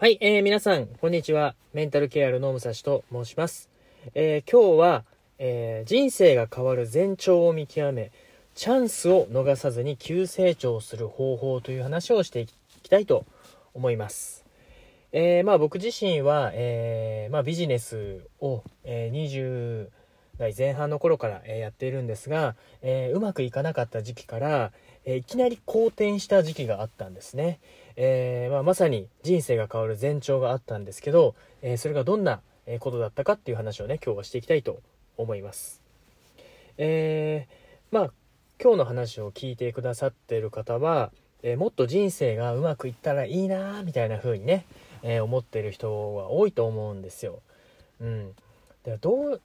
はい、えー、皆さん、こんにちは。メンタルケアルの武蔵と申します。えー、今日は、えー、人生が変わる前兆を見極め、チャンスを逃さずに急成長する方法という話をしていきたいと思います。えー、まあ僕自身は、えー、まあビジネスを、えー、20代前半の頃から、やっているんですが、えうまくいかなかった時期から、えいきなり好転した時期があったんですね。えー、まあ、まさに人生が変わる前兆があったんですけど、えー、それがどんなことだったかっていう話をね今日はしていきたいと思います。えー、まあ今日の話を聞いてくださってる方は、えもっと人生がうまくいったらいいなみたいな風にね、え思ってる人は多いと思うんですよ。うん。でどう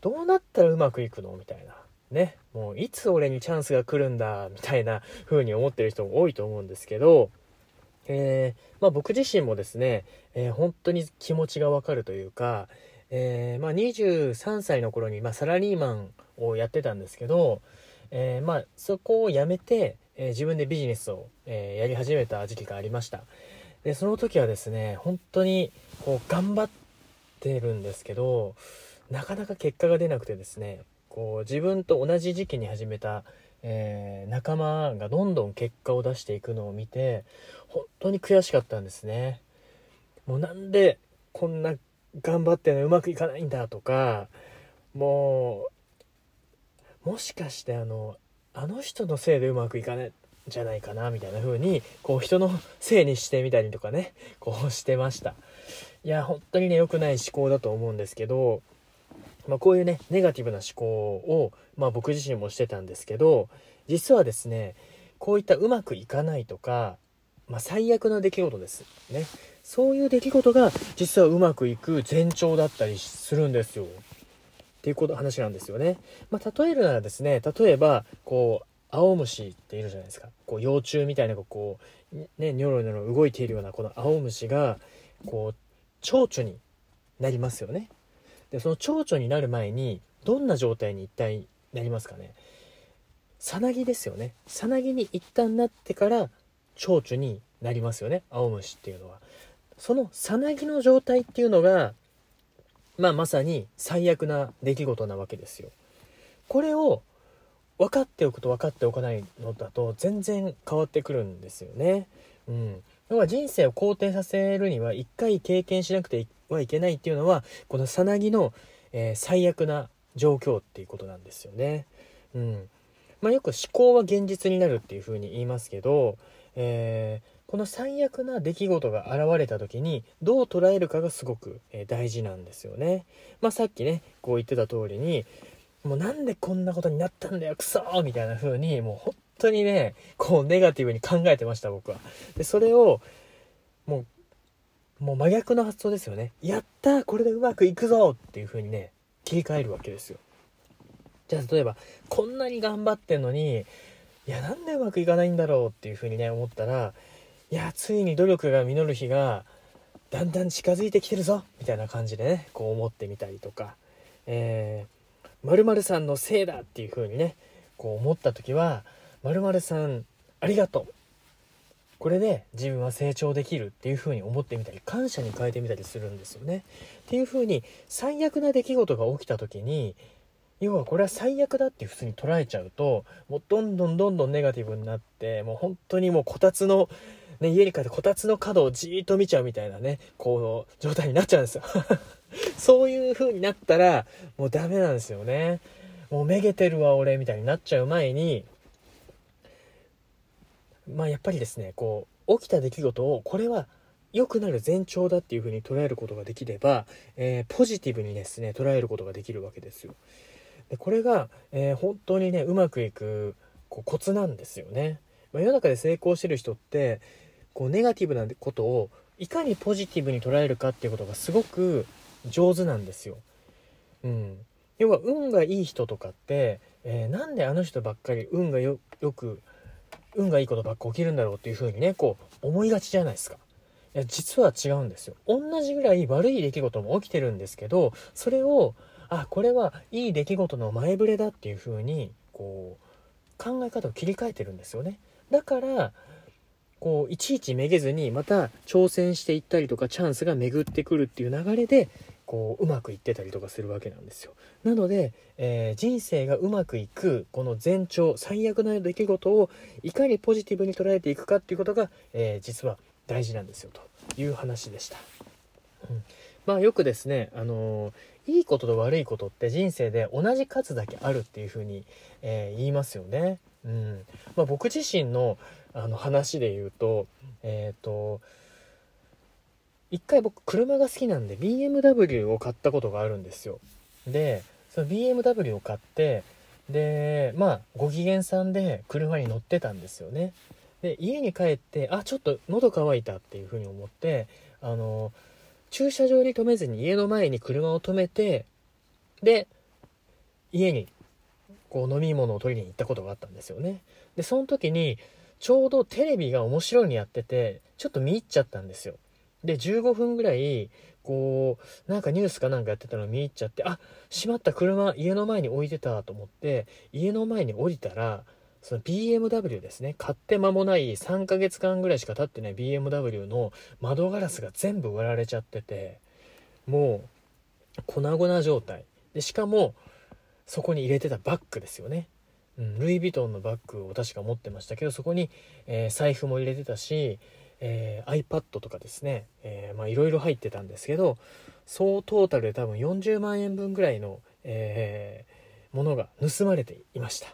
どうなったらうまくいくのみたいな。ね。もういつ俺にチャンスが来るんだみたいな風に思ってる人も多いと思うんですけど、えー、まあ、僕自身もですね、えー、本当に気持ちがわかるというか、えー、まあ、23歳の頃に、まあ、サラリーマンをやってたんですけど、えまあ、そこを辞めて、え自分でビジネスを、えやり始めた時期がありました。でその時はですね本当にこう頑張ってるんですけどなかなか結果が出なくてですねこう自分と同じ時期に始めたえー、仲間がどんどん結果を出していくのを見て本当に悔しかったんですね。もうなんでこんな頑張ってのうまくいかないんだとかもうもしかしてあのあの人のせいでうまくいかないんじゃないかなみたいな風にこう人のせいにしてみたりとかねこうしてました。いや本当にね良くない思考だと思うんですけどまあ、こういうねネガティブな思考を、まあ、僕自身もしてたんですけど実はですねこういったうまくいかないとか、まあ、最悪な出来事です。ね。そういう出来事が実はうまくいく前兆だったりするんですよ。っていうこと話なんですよね、まあ、例えるならですね例えばこう青虫っているじゃないですか。こう幼虫みたいなこうねニョロニョロ動いているようなこの青虫がこう蝶々になりますよね。でその蝶々になる前にどんな状態に一体なりますかね。さなぎですよね。さなぎに一旦なってから蝶々になりますよね。青虫っていうのは。そのさなぎの状態っていうのがまあまさに最悪な出来事なわけですよ。これを分かっておくと分かっておかないのだと全然変わってくるんですよね。うん。要は人生を好転させるには一回経験しなくてはいけないっていうのはこのさなぎの、えー、最悪な状況っていうことなんですよね。うんまあ、よく思考は現実になるっていうふうに言いますけど、えー、この最悪な出来事が現れた時にどう捉えるかがすごく、え、大事なんですよね。まあ、さっきねこう言ってた通りにもうなんでこんなことになったんだよクソみたいな風にもう本当にねこうネガティブに考えてました僕は。でそれをもうもう真逆の発想ですよね。やったこれでうまくいくぞっていう風にね切り替えるわけですよ。じゃあ例えばこんなに頑張ってんのにいやなんでうまくいかないんだろうっていう風にね思ったらいやついに努力が実る日がだんだん近づいてきてるぞみたいな感じでねこう思ってみたりとか、えー〇〇さんのせいだっていう風にねこう思った時は〇〇さんありがとうこれで自分は成長できるっていう風に思ってみたり感謝に変えてみたりするんですよね。っていう風に最悪な出来事が起きた時に要はこれは最悪だって普通に捉えちゃうともうどんどんどんどんネガティブになってもう本当にもうこたつの、ね、家に帰ってこたつの角をじーっと見ちゃうみたいなねこう状態になっちゃうんですよ そういう風になったらもうダメなんですよねもうめげてるわ俺みたいになっちゃう前にまあやっぱりですねこう起きた出来事をこれは良くなる前兆だっていう風に捉えることができれば、えー、ポジティブにですね捉えることができるわけですよ。でこれが、えー、本当にねうまくいくこうコツなんですよね、まあ、世の中で成功してる人ってこうネガティブなことをいかにポジティブに捉えるかっていうことがすごく上手なんですよ。うん、要は運がいい人とかって、えー、なんであの人ばっかり運がよく運がいいことばっか起きるんだろうっていう風にねこう思いがちじゃないですか。いや実は違うんですよ。同じぐらい悪い出来事も起きてるんですけどそれをあこれはいい出来事の前触れだっていう風にこう考え方を切り替えてるんですよね。だからこういちいちめげずにまた挑戦していったりとかチャンスが巡ってくるっていう流れでこううまくいってたりとかするわけなんですよ。なので、えー、人生がうまくいくこの前兆最悪な出来事をいかにポジティブに捉えていくかっていうことが、えー、実は大事なんですよという話でした、うん、まあよくですねあのー、いいことと悪いことって人生で同じ数だけあるっていうふうに、え言いますよね。うん。まあ、僕自身のあの話で言うとえっ、と一回僕車が好きなんで BMW を買ったことがあるんですよ。でその BMW を買ってでまあご機嫌さんで車に乗ってたんですよね。で家に帰ってあちょっと喉乾いたっていうふうに思ってあの駐車場に止めずに家の前に車を止めてで家にこう飲み物を取りに行ったことがあったんですよね。でその時にちょうどテレビが面白いのやっててちょっと見入っちゃったんですよ。で15分ぐらいこうなんかニュースかなんかやってたの見入っちゃってあしまった車家の前に置いてたと思って家の前に降りたらその BMW ですね。買って間もない3ヶ月間ぐらいしか経ってない BMW の窓ガラスが全部割られちゃっててもう粉々状態。でしかもそこに入れてたバッグですよね、うん、ルイ・ヴィトンのバッグを確か持ってましたけどそこに、えー、財布も入れてたしえー、iPad とかですね、え、まあいろいろ入ってたんですけど総トータルで多分40万円分ぐらいの、えー、ものが盗まれていました。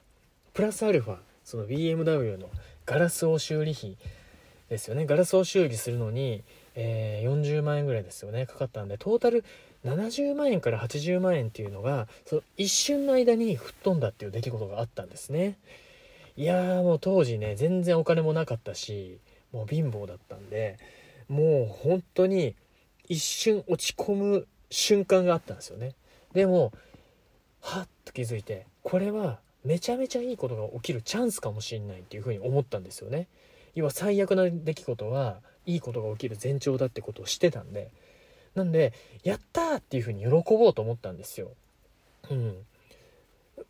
プラスアルファその BMW のガラスを修理費ですよね。ガラスを修理するのに、えー、40万円ぐらいですよねかかったんでトータル70万円から80万円っていうのがその一瞬の間に吹っ飛んだっていう出来事があったんですね。いやーもう当時ね全然お金もなかったしもう貧乏だったんでもう本当に一瞬落ち込む瞬間があったんですよね。でもはっと気づいてこれはめちゃめちゃいいことが起きるチャンスかもしんないっていうふうに思ったんですよね。要は最悪な出来事はいいことが起きる前兆だってことをしてたんで。なんでやったっていうふうに喜ぼうと思ったんですよ。うん。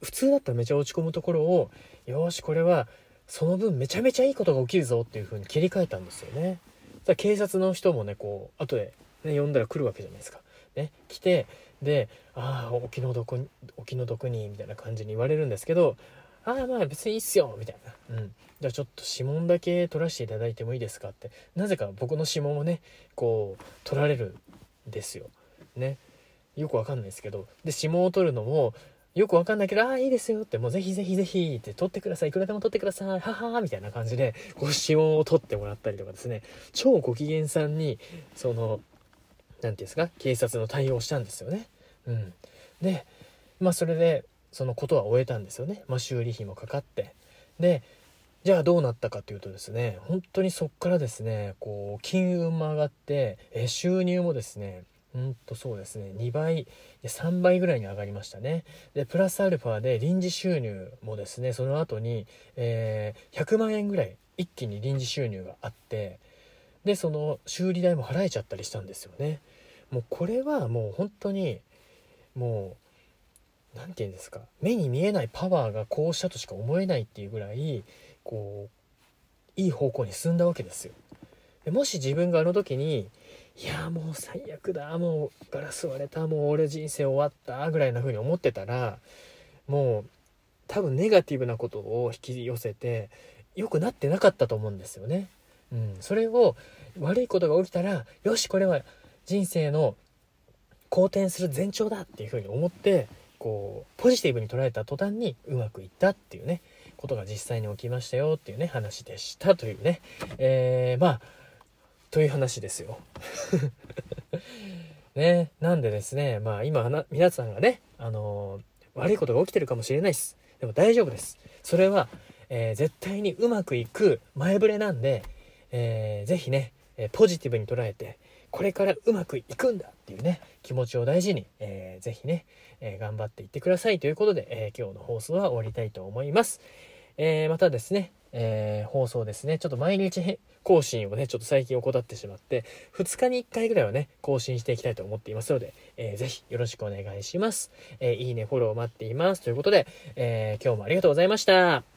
普通だったらめちゃ落ち込むところをよしこれはその分めちゃめちゃいいことが起きるぞっていう風に切り替えたんですよね。警察の人もねこう後で、ね、呼んだら来るわけじゃないですか。ね、来てで「ああお気の毒にお気の毒に」みたいな感じに言われるんですけど「ああまあ別にいいっすよ」みたいな、うん、じゃあちょっと指紋だけ取らせていただいてもいいですかってなぜか僕の指紋をねこう取られるんですよ。ねよくわかんないですけどで指紋を取るのもよくわかんないけど、ああ、いいですよって、もうぜひぜひぜひって撮ってください。いくらでも撮ってください。ははみたいな感じで、ご指紋を撮ってもらったりとかですね、超ご機嫌さんに、その、何て言うんですか、警察の対応をしたんですよね。うん。で、まあそれで、そのことは終えたんですよね。まあ修理費もかかって。で、じゃあどうなったかというとですね、本当にそっからですね、こう、金運も上がって、え収入もですね、うんとそうですね。2倍3倍ぐらいに上がりましたね。でプラスアルファで臨時収入もですねその後に、えー、100万円ぐらい一気に臨時収入があってでその修理代も払えちゃったりしたんですよね。もうこれはもう本当にもう何て言うんですか。目に見えないパワーがこうしたとしか思えないっていうぐらいこういい方向に進んだわけですよ。でもし自分があの時にいやもう最悪だ。もうガラス割れた。もう俺人生終わった。ぐらいな風に思ってたらもう多分ネガティブなことを引き寄せて良くなってなかったと思うんですよね。うん、それを悪いことが起きたらよしこれは人生の好転する前兆だっていう風に思ってこうポジティブに捉えた途端にうまくいったっていうねことが実際に起きましたよっていうね話でしたというね、えー、まあという話ですよ。ね、なんでですね、まあ今皆さんがね、あのー、悪いことが起きてるかもしれないです。でも大丈夫です。それは、えー、絶対にうまくいく前触れなんで、えー、ぜひね、えポジティブに捉えて、これからうまくいくんだっていうね、気持ちを大事に、えー、ぜひね、え頑張っていってくださいということで、え今日の放送は終わりたいと思います。えまたですね、え放送ですね、ちょっと毎日更新をね、ちょっと最近怠ってしまって、2日に1回ぐらいはね、更新していきたいと思っていますので、えー、ぜひよろしくお願いします。えー、いいね、フォロー待っています。ということで、えー、今日もありがとうございました。